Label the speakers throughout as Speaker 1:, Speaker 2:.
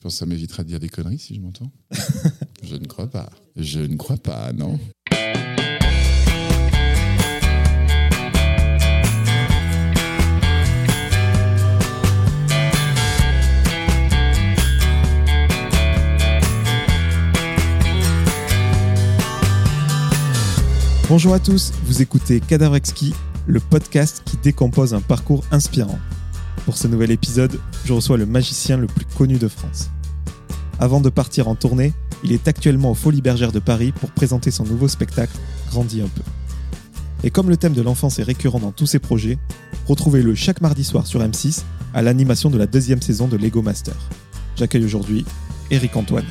Speaker 1: Je pense que ça m'évitera de dire des conneries si je m'entends. je ne crois pas. Je ne crois pas, non.
Speaker 2: Bonjour à tous, vous écoutez Cadavre le podcast qui décompose un parcours inspirant. Pour ce nouvel épisode, je reçois le magicien le plus connu de France. Avant de partir en tournée, il est actuellement aux Folies Bergères de Paris pour présenter son nouveau spectacle Grandis un peu. Et comme le thème de l'enfance est récurrent dans tous ses projets, retrouvez-le chaque mardi soir sur M6 à l'animation de la deuxième saison de Lego Master. J'accueille aujourd'hui Eric Antoine.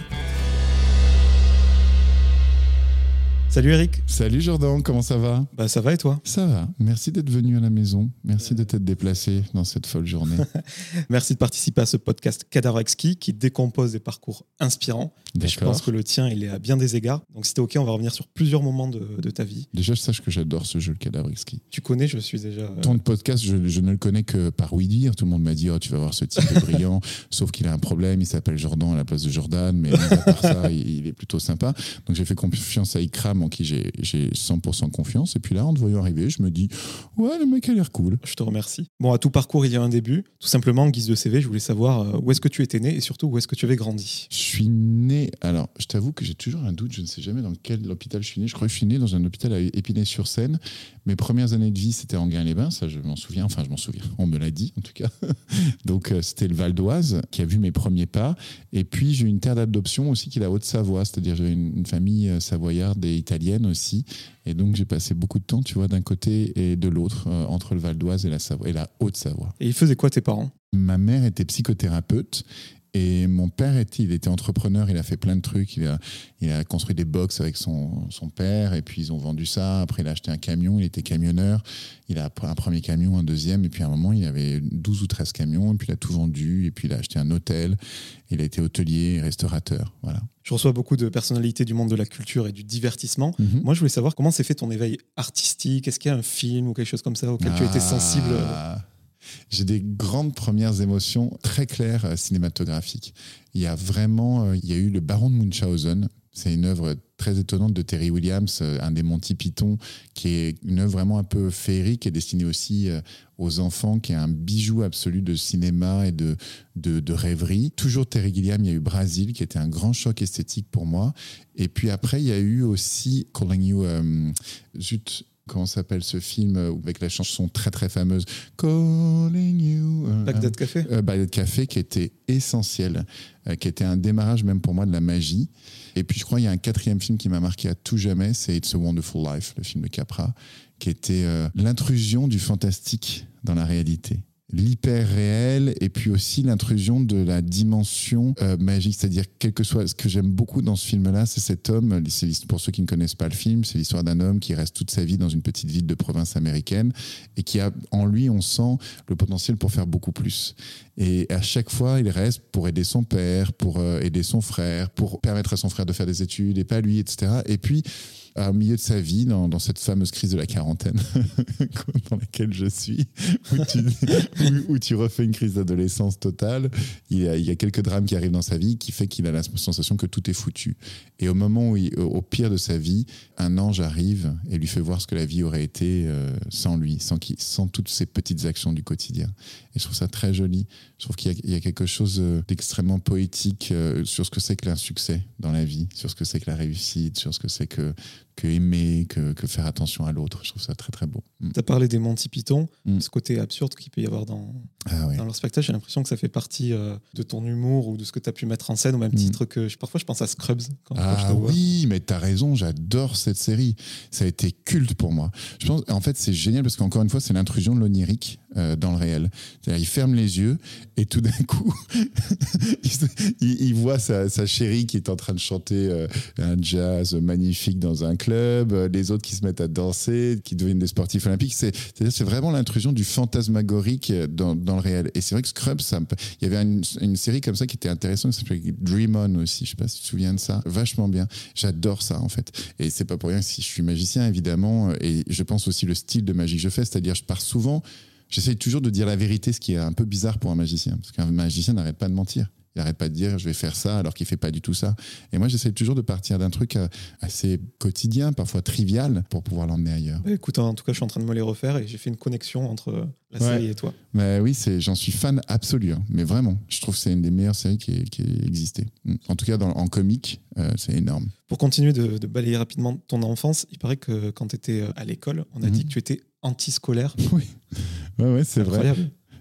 Speaker 2: Salut Eric.
Speaker 1: Salut Jordan, comment ça va?
Speaker 2: Bah ça va et toi?
Speaker 1: Ça va. Merci d'être venu à la maison. Merci de t'être déplacé dans cette folle journée.
Speaker 2: Merci de participer à ce podcast Cadavre Exquis qui décompose des parcours inspirants. Et je pense que le tien, il est à bien des égards. Donc si t'es OK, on va revenir sur plusieurs moments de, de ta vie.
Speaker 1: Déjà, je sache que j'adore ce jeu, le Cadavre Exquis.
Speaker 2: Tu connais, je suis déjà... euh,
Speaker 1: Ton podcast, je, je ne le connais que par oui dire. Tout le monde m'a dit, oh, tu vas voir ce type est brillant, sauf qu'il a un problème, il s'appelle Jordan à la place de Jordan, mais à part ça, il, il est plutôt sympa. Donc j'ai fait confiance à Ikram, en qui j'ai j'ai 100% confiance. Et puis là, en te voyant arriver, je me dis, ouais, le mec a l'air cool.
Speaker 2: Je te remercie. Bon, à tout parcours, il y a un début. Tout simplement, en guise de CV, je voulais savoir euh, où est-ce que tu étais né et surtout où est-ce que tu avais grandi?
Speaker 1: Je suis né. Alors, je t'avoue que j'ai toujours un doute. Je ne sais jamais dans quel hôpital je suis né. Je crois que je suis né dans un hôpital à Épinay-sur-Seine. Mes premières années de vie, c'était en Gain-les-Bains. Ça, je m'en souviens. Enfin, je m'en souviens. On me l'a dit, en tout cas. Donc, euh, c'était le Val d'Oise qui a vu mes premiers pas. Et puis, j'ai eu une terre d'adoption aussi qui est la Haute-Savoie. C'est-à-dire, j'avais une, famille euh, savoyarde et italienne aussi. Et donc, j'ai passé beaucoup de temps, tu vois, d'un côté et de l'autre, euh, entre le Val d'Oise et la, Savoie, et la Haute-Savoie.
Speaker 2: Et ils faisaient quoi tes parents?
Speaker 1: Ma mère était psychothérapeute et mon père était, il était entrepreneur, il a fait plein de trucs. Il a, il a construit des box avec son, son père et puis ils ont vendu ça. Après, il a acheté un camion, il était camionneur. Il a un premier camion, un deuxième et puis à un moment, il avait 12 ou 13 camions et puis il a tout vendu et puis il a acheté un hôtel. Il a été hôtelier et restaurateur. Voilà.
Speaker 2: Je reçois beaucoup de personnalités du monde de la culture et du divertissement.
Speaker 1: Mhm.
Speaker 2: Moi, je voulais savoir comment s'est fait ton éveil artistique. Est-ce qu'il y a un film ou quelque chose comme ça auquel tu as été sensible?
Speaker 1: Ah. J'ai des grandes premières émotions très claires euh, cinématographiques. Il y a vraiment, euh, il y a eu le Baron de Munchausen. C'est une œuvre très étonnante de Terry Williams, euh, un des Monty Python, qui est une œuvre vraiment un peu féerique et destinée aussi aux enfants, qui est un bijou absolu de cinéma et de, de, rêverie. Toujours Terry Gilliam, il y a eu Brasil, qui était un grand choc esthétique pour moi. Et puis après, il y a eu aussi Calling You, zut, comment s'appelle ce film euh, avec la chanson très très fameuse Calling You euh,
Speaker 2: Bagdad Café
Speaker 1: euh, Bagdad Café qui était essentiel, euh, qui était un démarrage même pour moi de la magie. Et puis je crois qu'il y a un quatrième film qui m'a marqué à tout jamais, c'est It's a Wonderful Life, le film de Capra, qui était euh, l'intrusion du fantastique dans la réalité. L'hyper réel et puis aussi l'intrusion de la dimension euh, magique, c'est-à-dire quel que soit ce que j'aime beaucoup dans ce film-là, c'est cet homme. Pour ceux qui ne connaissent pas le film, c'est l'histoire d'un homme qui reste toute sa vie dans une petite ville de province américaine et qui a en lui, on sent le potentiel pour faire beaucoup plus. Et à chaque fois, il reste pour aider son père, pour euh, aider son frère, pour permettre à son frère de faire des études et pas lui, etc. Et puis, au milieu de sa vie, dans, dans cette fameuse crise de la quarantaine dans laquelle je suis, où tu, où- tu refais une crise d'adolescence totale, il y, a, il y a quelques drames qui arrivent dans sa vie qui fait qu'il a la sensation que tout est foutu. Et au moment où, au pire de sa vie, un ange arrive et lui fait voir ce que la vie aurait été euh, sans lui, sans, qu'il- sans toutes ces petites actions du quotidien. Et je trouve ça très joli. Je trouve qu'il y y, a quelque chose euh, d'extrêmement poétique euh, sur ce que c'est que l'insuccès dans la vie, sur ce que c'est que la réussite, sur ce que c'est que, que aimer, que, que faire attention à l'autre. Je trouve ça très très beau. Mm.
Speaker 2: Tu as parlé des Monty Python,
Speaker 1: Mm.
Speaker 2: ce côté absurde qu'il peut y avoir dans,
Speaker 1: Ah
Speaker 2: dans leur spectacle. J'ai l'impression que ça fait partie euh, de ton humour ou de ce que tu as pu mettre en scène, au même
Speaker 1: Mm.
Speaker 2: titre que je- parfois je pense à Scrubs. Quand, quand je
Speaker 1: Ah
Speaker 2: te vois.
Speaker 1: oui, mais t'as raison, j'adore cette série. Ça a été culte pour moi. Je pense, en fait, c'est génial parce qu'encore une fois, c'est l'intrusion de l'onirique euh, dans le réel. C'est-à-dire, il ferme les yeux et tout d'un coup, il, voit sa, chérie qui est en train de chanter euh, un jazz magnifique dans un club, euh, les autres qui se mettent à danser, qui deviennent des sportifs olympiques. C'est, c'est vraiment l'intrusion du fantasmagorique dans, dans le réel. Et c'est vrai que Scrubs, ça il y avait une, série comme ça qui était intéressante, qui s'appelait Dream On aussi. Je sais pas si tu te souviens de ça. Vachement bien. J'adore ça, en fait. Et c'est pas pour rien si je suis magicien, évidemment. Et je pense aussi le style de magie que je fais. C'est-à-dire, je pars souvent J'essaye toujours de dire la vérité, ce qui est un peu bizarre pour un magicien, parce qu'un magicien n'arrête pas de mentir. Il n'arrête pas de dire je vais faire ça alors qu'il fait pas du tout ça. Et moi, j'essaie toujours de partir d'un truc euh, assez quotidien, parfois trivial, pour pouvoir l'emmener ailleurs.
Speaker 2: Bah, écoute, en tout cas, je suis en train de me les refaire et j'ai fait une connexion entre la série et toi.
Speaker 1: Mais oui, c'est, j'en suis fan absolu, hein. mais vraiment. Je trouve que c'est une des meilleures séries qui, qui ait existé. Mm. En tout cas, dans, en comique, euh, c'est énorme.
Speaker 2: Pour continuer de, balayer rapidement ton enfance, il paraît que quand tu étais euh, à l'école, on a mhm. dit que tu étais antiscolaire.
Speaker 1: Oui, ouais, ouais c'est vrai.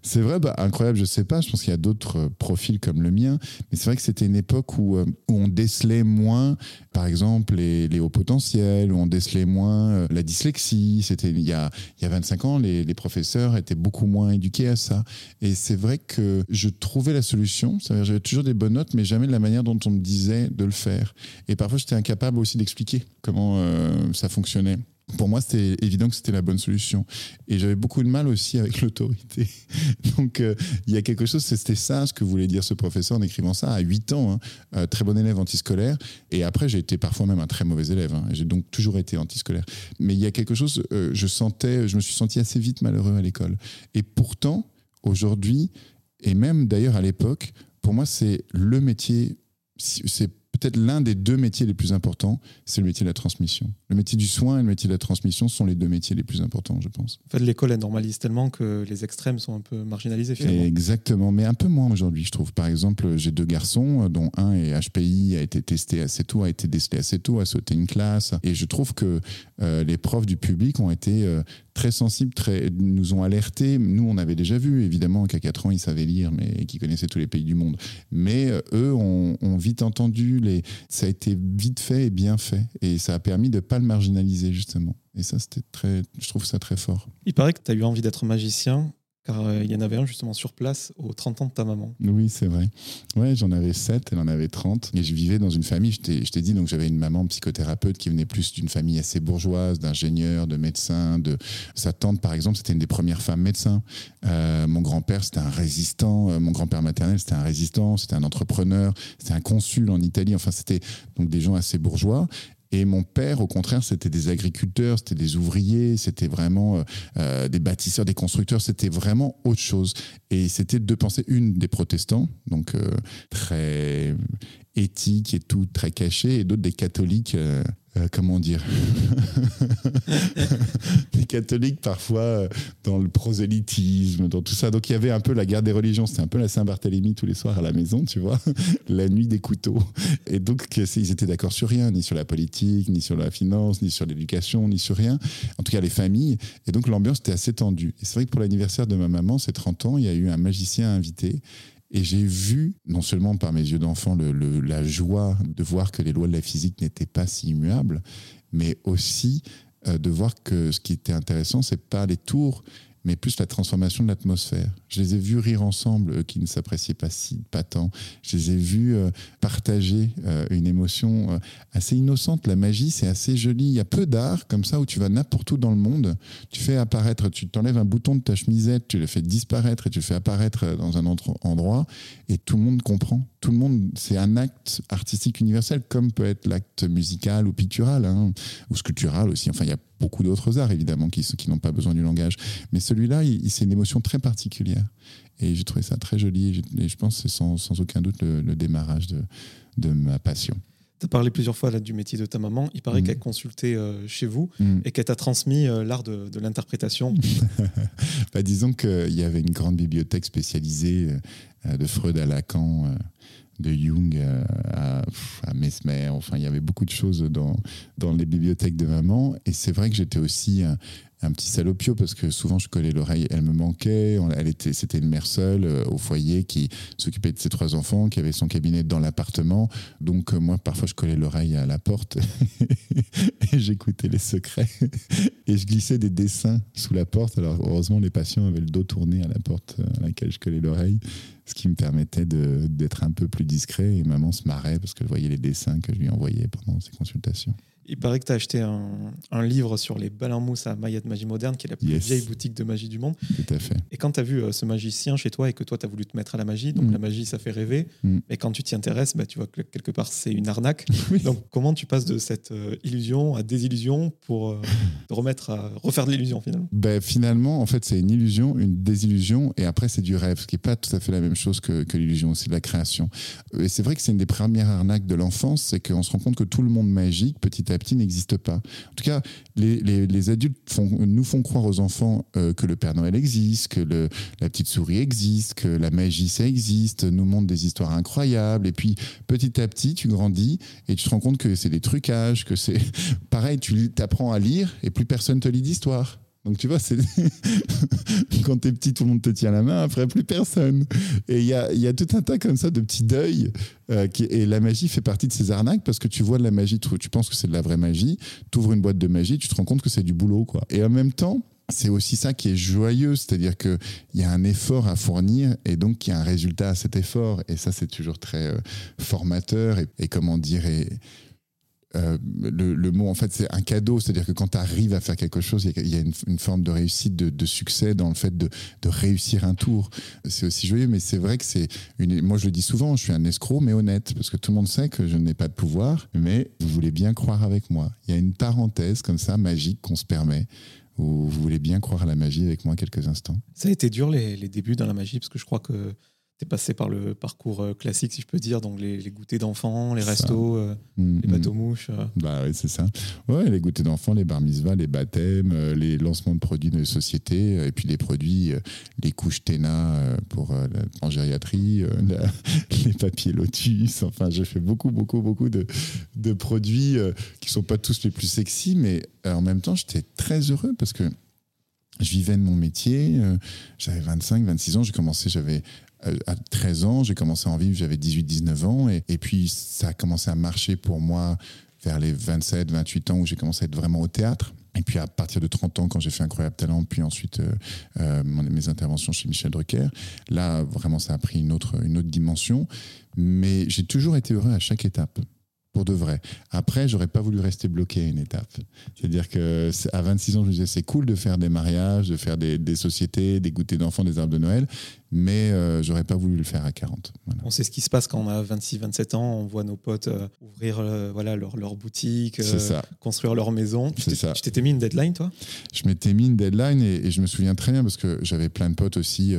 Speaker 1: C'est vrai, bah, incroyable, je sais pas. Je pense qu'il y a d'autres euh, profils comme le mien. Mais c'est vrai que c'était une époque où, euh, où, on décelait moins, par exemple, les, les hauts potentiels, où on décelait moins euh, la dyslexie. C'était il y a, il y a 25 ans, les, les professeurs étaient beaucoup moins éduqués à ça. Et c'est vrai que je trouvais la solution. J'avais toujours des bonnes notes, mais jamais de la manière dont on me disait de le faire. Et parfois, j'étais incapable aussi d'expliquer comment ça fonctionnait pour moi, c'était évident que c'était la bonne solution. Et j'avais beaucoup de mal aussi avec l'autorité. Donc, euh, il y a quelque chose, c'était ça ce que voulait dire ce professeur en écrivant ça à 8 ans. Hein. Euh, très bon élève antiscolaire. Et après, j'ai été parfois même un très mauvais élève. Hein. J'ai donc toujours été antiscolaire. Mais il y a quelque chose, euh, je sentais, je me suis senti assez vite malheureux à l'école. Et pourtant, aujourd'hui, et même d'ailleurs à l'époque, pour moi, c'est le métier, c'est peut-être l'un des deux métiers les plus importants, c'est le métier de la transmission. Le métier du soin et le métier de la transmission sont les deux métiers les plus importants, je pense.
Speaker 2: En fait, l'école, elle normalise tellement que les extrêmes sont un peu marginalisés finalement.
Speaker 1: Exactement, mais un peu moins aujourd'hui, je trouve. Par exemple, j'ai deux garçons, dont un est HPI, a été testé assez tôt, a été décelé assez tôt, a sauté une classe. Et je trouve que euh, les profs du public ont été euh, très sensibles, très, nous ont alertés. Nous, on avait déjà vu, évidemment, qu'à 4 ans, ils savaient lire, mais qu'ils connaissaient tous les pays du monde. Mais euh, eux ont, vite entendu, les... ça a été vite fait et bien fait. Et ça a permis de ne pas le marginaliser, justement. Et ça, c'était très, je trouve ça très fort.
Speaker 2: Il paraît que tu as eu envie d'être magicien car euh, il y en avait un justement sur place aux 30 ans de ta maman.
Speaker 1: Oui, c'est vrai. Ouais, j'en avais 7, elle en avait 30. Et je vivais dans une famille, je t'ai dit, donc j'avais une maman psychothérapeute qui venait plus d'une famille assez bourgeoise, d'ingénieurs, de médecins. De... Sa tante, par exemple, c'était une des premières femmes médecins. Euh, mon grand-père, c'était un résistant. Euh, mon grand-père maternel, c'était un résistant. C'était un entrepreneur. C'était un consul en Italie. Enfin, c'était donc des gens assez bourgeois. Et mon père, au contraire, c'était des agriculteurs, c'était des ouvriers, c'était vraiment euh, euh, des bâtisseurs, des constructeurs, c'était vraiment autre chose. Et c'était deux pensées, une des protestants, donc euh, très éthique et tout, très caché, et d'autres des catholiques comment dire, les catholiques parfois euh, dans le prosélytisme, dans tout ça. Donc il y avait un peu la guerre des religions, c'était un peu la Saint-Barthélemy tous les soirs à la maison, tu vois, la nuit des couteaux. Et donc ils étaient d'accord sur rien, ni sur la politique, ni sur la finance, ni sur l'éducation, ni sur rien. En tout cas les familles. Et donc l'ambiance était assez tendue. Et c'est vrai que pour l'anniversaire de ma maman, c'est 30 ans, il y a eu un magicien invité. Et j'ai vu, non seulement par mes yeux d'enfant, la joie de voir que les lois de la physique n'étaient pas si immuables, mais aussi euh, de voir que ce qui était intéressant, c'est pas les tours, mais plus la transformation de l'atmosphère. Je les ai vus rire ensemble, eux qui ne s'appréciaient pas si pas tant. Je les ai vus euh, partager euh, une émotion euh, assez innocente. La magie, c'est assez joli. Il y a peu d'art comme ça où tu vas n'importe où dans le monde, tu fais apparaître, tu t'enlèves un bouton de ta chemisette, tu le fais disparaître et tu le fais apparaître dans un autre endroit et tout le monde comprend. Tout le monde, c'est un acte artistique universel comme peut être l'acte musical ou pictural hein, ou sculptural aussi. Enfin, il y a beaucoup d'autres arts évidemment qui, qui n'ont pas besoin du langage. Mais celui-là, c'est une émotion très particulière. Et j'ai trouvé ça très joli. Et je pense que c'est sans, sans, aucun doute le, démarrage de, de, ma passion.
Speaker 2: Tu as parlé plusieurs fois là, du métier de ta maman. Il paraît mm. qu'elle consultait euh, chez vous mm. et qu'elle t'a transmis euh, l'art de, de l'interprétation.
Speaker 1: bah, disons qu'il y avait une grande bibliothèque spécialisée euh, de Freud à Lacan de Jung à, à, Mesmer. Enfin, il y avait beaucoup de choses dans, dans les bibliothèques de maman. Et c'est vrai que j'étais aussi un petit salopio parce que souvent je collais l'oreille, elle me manquait. Elle était, c'était une mère seule euh, au foyer qui s'occupait de ses trois enfants, qui avait son cabinet dans l'appartement. Donc euh, moi, parfois, je collais l'oreille à la porte et j'écoutais les secrets et je glissais des dessins sous la porte. Alors heureusement, les patients avaient le dos tourné à la porte euh, à laquelle je collais l'oreille, ce qui me permettait d'être un peu plus discret. Et maman se marrait parce que je voyais les dessins que je lui envoyais pendant ses consultations.
Speaker 2: Il paraît que tu as acheté un, livre sur les balles en mousse à de Magie Moderne, qui est la plus vieille boutique de magie du monde.
Speaker 1: Tout à fait.
Speaker 2: Et quand tu as vu euh, ce magicien chez toi et que toi, tu as voulu te mettre à la magie, donc mm. la magie, ça fait rêver. Mm. Et quand tu t'y intéresses, bah, tu vois que quelque part, c'est une arnaque. Donc, comment tu passes de cette euh, illusion à désillusion pour euh, te remettre à refaire de l'illusion finalement?
Speaker 1: Ben, Finalement, en fait, c'est une illusion, une désillusion, et après, c'est du rêve, ce qui n'est pas tout à fait la même chose que, que l'illusion, c'est de la création. Et c'est vrai que c'est une des premières arnaques de l'enfance, c'est qu'on se rend compte que tout le monde magique, petit à petit, n'existe pas. En tout cas, les, adultes nous font croire aux enfants euh, que le Père Noël existe, que la petite souris existe, que la magie, ça existe, nous montrent des histoires incroyables, et puis petit à petit, tu grandis et tu te rends compte que c'est des trucages, que c'est pareil, tu apprends à lire et plus personne te lit d'histoire. Donc tu vois, c'est quand t'es petit, tout le monde te tient la main, après plus personne. Et il y a, tout un tas comme ça de petits deuils. Euh, et la magie fait partie de ces arnaques parce que tu vois de la magie, tu penses que c'est de la vraie magie, tu ouvres une boîte de magie, tu te rends compte que c'est du boulot. Et en même temps, c'est aussi ça qui est joyeux, c'est-à-dire qu'il y a un effort à fournir et donc il y a un résultat à cet effort. Et ça, c'est toujours très euh, formateur et, et, comment dire, et, euh, le, mot, en fait, c'est un cadeau. C'est-à-dire que quand tu arrives à faire quelque chose, il y a, une, forme de réussite, de, succès dans le fait de, réussir un tour. C'est aussi joyeux, mais c'est vrai que c'est une. Moi, je le dis souvent, je suis un escroc, mais honnête, parce que tout le monde sait que je n'ai pas de pouvoir, mais vous voulez bien croire avec moi. Il y a une parenthèse comme ça, magique, qu'on se permet. Où vous voulez bien croire à la magie avec moi quelques instants.
Speaker 2: Ça a été dur les, les débuts dans la magie, parce que je crois que tu passé par le parcours euh, classique, si je peux dire, donc les, goûters d'enfants, les restos, euh, mm, les bateaux mm. mouches. Euh.
Speaker 1: Bah oui, c'est ça. Ouais, les goûters d'enfants, les bar mitzvahs, les baptêmes, les lancements de produits de société, et puis les produits, les couches TENA pour gériatrie, les papiers Lotus. Enfin, j'ai fait beaucoup, beaucoup, beaucoup de, de produits qui sont pas tous les plus sexy, mais en même temps, j'étais très heureux parce que je vivais de mon métier, j'avais 25, 26 ans, j'ai commencé, j'avais à 13 ans, j'ai commencé à en vivre, j'avais 18-19 ans, et, puis ça a commencé à marcher pour moi vers les 27, 28 ans où j'ai commencé à être vraiment au théâtre. Et puis à partir de 30 ans, quand j'ai fait Incroyable Talent, puis ensuite euh, euh mes interventions chez Michel Drucker, là vraiment ça a pris une autre, une autre dimension. Mais j'ai toujours été heureux à chaque étape pour de vrai. Après, j'aurais pas voulu rester bloqué à une étape. C'est-à-dire que à 26 ans, je me disais c'est cool de faire des mariages, de faire des, sociétés, des goûters d'enfants, des arbres de Noël, mais euh, j'aurais pas voulu le faire à 40.
Speaker 2: On sait ce qui se passe quand on a 26, 27 ans, on voit nos potes euh, ouvrir euh, voilà, leur, leur boutique, construire leur maison. Tu t'étais mis une deadline, toi?
Speaker 1: Je m'étais mis une deadline et, et, je me souviens très bien parce que j'avais plein de potes aussi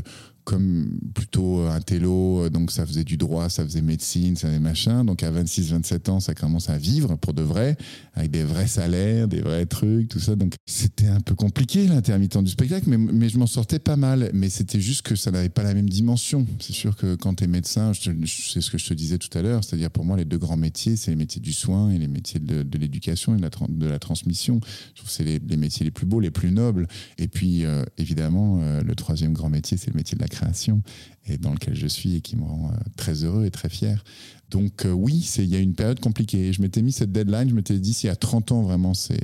Speaker 1: comme plutôt un télo, donc ça faisait du droit, ça faisait médecine, ça faisait machin. Donc à 26-27 ans, ça commence à vivre pour de vrai, avec des vrais salaires, des vrais trucs, tout ça. Donc c'était un peu compliqué l'intermittent du spectacle, mais, mais je m'en sortais pas mal. Mais c'était juste que ça n'avait pas la même dimension. C'est sûr que quand tu es médecin, c'est ce que je te disais tout à l'heure, c'est-à-dire pour moi, les deux grands métiers, c'est les métiers du soin et les métiers de, l'éducation et de la, transmission. Je trouve que c'est les, métiers les plus beaux, les plus nobles. Et puis, euh, évidemment, euh, le troisième grand métier, c'est le métier de la création et dans lequel je suis et qui me rend euh, très heureux et très fier. Donc euh, oui, il y a une période compliquée. Je m'étais mis cette deadline, je m'étais dit si à 30 ans vraiment c'est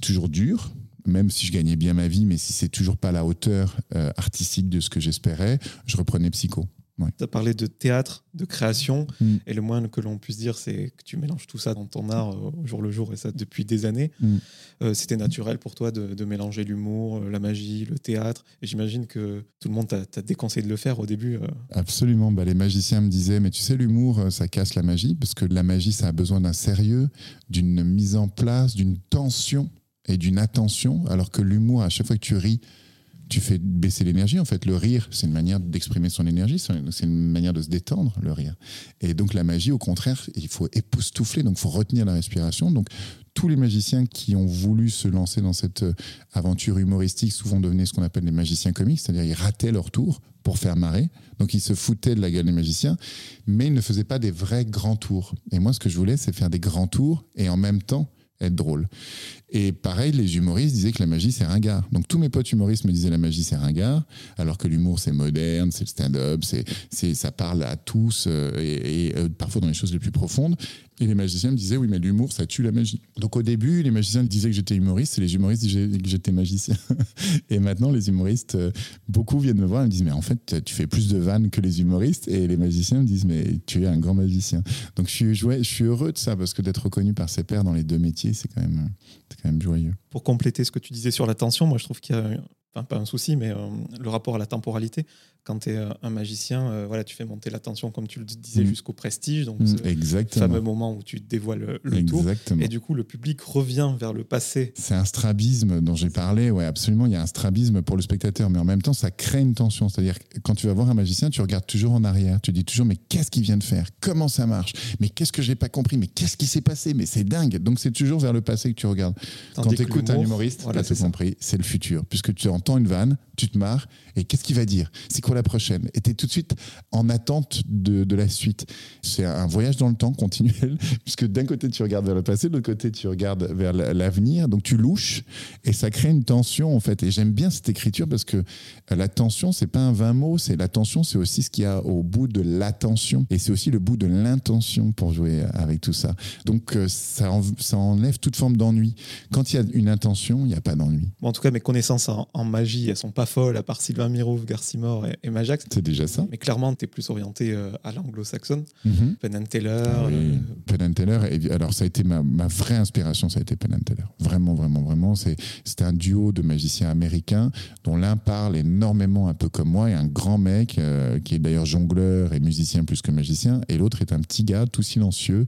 Speaker 1: toujours dur, même si je gagnais bien ma vie, mais si c'est toujours pas la hauteur euh, artistique de ce que j'espérais, je reprenais psycho.
Speaker 2: Tu as parlé de théâtre, de création, mm. et le moins que l'on puisse dire, c'est que tu mélanges tout ça dans ton art euh, au jour le jour, et ça depuis des années. Mm. Euh, c'était naturel pour toi de, mélanger l'humour, euh, la magie, le théâtre, et j'imagine que tout le monde t'a déconseillé de le faire au début.
Speaker 1: Absolument, bah, les magiciens me disaient, mais tu sais, l'humour, ça casse la magie, parce que la magie, ça a besoin d'un sérieux, d'une mise en place, d'une tension et d'une attention, alors que l'humour, à chaque fois que tu ris, tu fais baisser l'énergie. En fait, le rire, c'est une manière d'exprimer son énergie, c'est une manière de se détendre, le rire. Et donc la magie, au contraire, il faut époustoufler, donc il faut retenir la respiration. Donc tous les magiciens qui ont voulu se lancer dans cette euh, aventure humoristique souvent devenaient ce qu'on appelle des magiciens comiques, c'est-à-dire ils rataient leur tour pour faire marrer. Donc ils se foutaient de la gueule des magiciens, mais ils ne faisaient pas des vrais grands tours. Et moi, ce que je voulais, c'est faire des grands tours et en même temps être drôle. Et pareil, les humoristes disaient que la magie, c'est ringard. Donc tous mes potes humoristes me disaient la magie, c'est ringard, alors que l'humour, c'est moderne, c'est le stand-up, c'est, ça parle à tous euh, et, euh, parfois dans les choses les plus profondes. Et les magiciens me disaient, oui, mais l'humour, ça tue la magie. Donc au début, les magiciens disaient que j'étais humoriste et les humoristes disaient que j'étais magicien. et maintenant, les humoristes, euh, beaucoup viennent me voir et me disent, mais en fait, tu fais plus de vannes que les humoristes. Et les magiciens me disent, mais tu es un grand magicien. Donc je suis, je suis heureux de ça parce que d'être reconnu par ses pairs dans les deux métiers, c'est quand, même, quand même joyeux.
Speaker 2: Pour compléter ce que tu disais sur l'attention, moi je trouve qu'il y a enfin pas un souci, mais euh, le rapport à la temporalité. Quand tu es euh, un magicien, euh, voilà, tu fais monter l'attention, comme tu le disais, mm. jusqu'au prestige. Donc,
Speaker 1: mm, Exactement.
Speaker 2: fameux moment où tu dévoiles le, tour. Et du coup, le public revient vers le passé.
Speaker 1: C'est un strabisme dont j'ai parlé. Ouais, absolument. Il y a un strabisme pour le spectateur, mais en même temps, ça crée une tension. C'est-à-dire, quand tu vas voir un magicien, tu regardes toujours en arrière. Tu dis toujours, mais qu'est-ce qu'il vient de faire? Comment ça marche? Mais qu'est-ce que j'ai pas compris? Mais qu'est-ce qui s'est passé? Mais c'est dingue. Donc, c'est toujours vers le passé que tu regardes. quand tu écoutes un humoriste, voilà, tu as compris, c'est le futur. Puisque tu entends une vanne, tu te marres, et qu'est-ce qu'il va dire? C'est quoi la prochaine Et tu es tout de suite en attente de, de la suite. C'est un voyage dans le temps continuel, puisque d'un côté tu regardes vers le passé, de l'autre côté tu regardes vers l'avenir, donc tu louches, et ça crée une tension en fait. Et j'aime bien cette écriture parce que la tension, c'est pas un vain mot, c'est la tension, c'est aussi ce qu'il y a au bout de l'attention, et c'est aussi le bout de l'intention pour jouer avec tout ça. Donc euh, ça, ça enlève toute forme d'ennui. Quand il y a une intention, il n'y a pas d'ennui.
Speaker 2: en tout cas, mes connaissances en, magie, elles sont pas folles, à part Sylvain Mirouf, Garcimore et, et Majax.
Speaker 1: C'est déjà ça.
Speaker 2: Mais clairement, tu es plus orienté euh, à l'anglo-saxonne. Mhm. Penn and Teller. Ah
Speaker 1: euh, Penn and Teller, et, alors ça a été ma, ma, vraie inspiration, ça a été Penn and Teller. Vraiment, vraiment, vraiment. C'était un duo de magiciens américains dont l'un parle énormément un peu comme moi, et un grand mec euh, qui est d'ailleurs jongleur et musicien plus que magicien, et l'autre est un petit gars tout silencieux,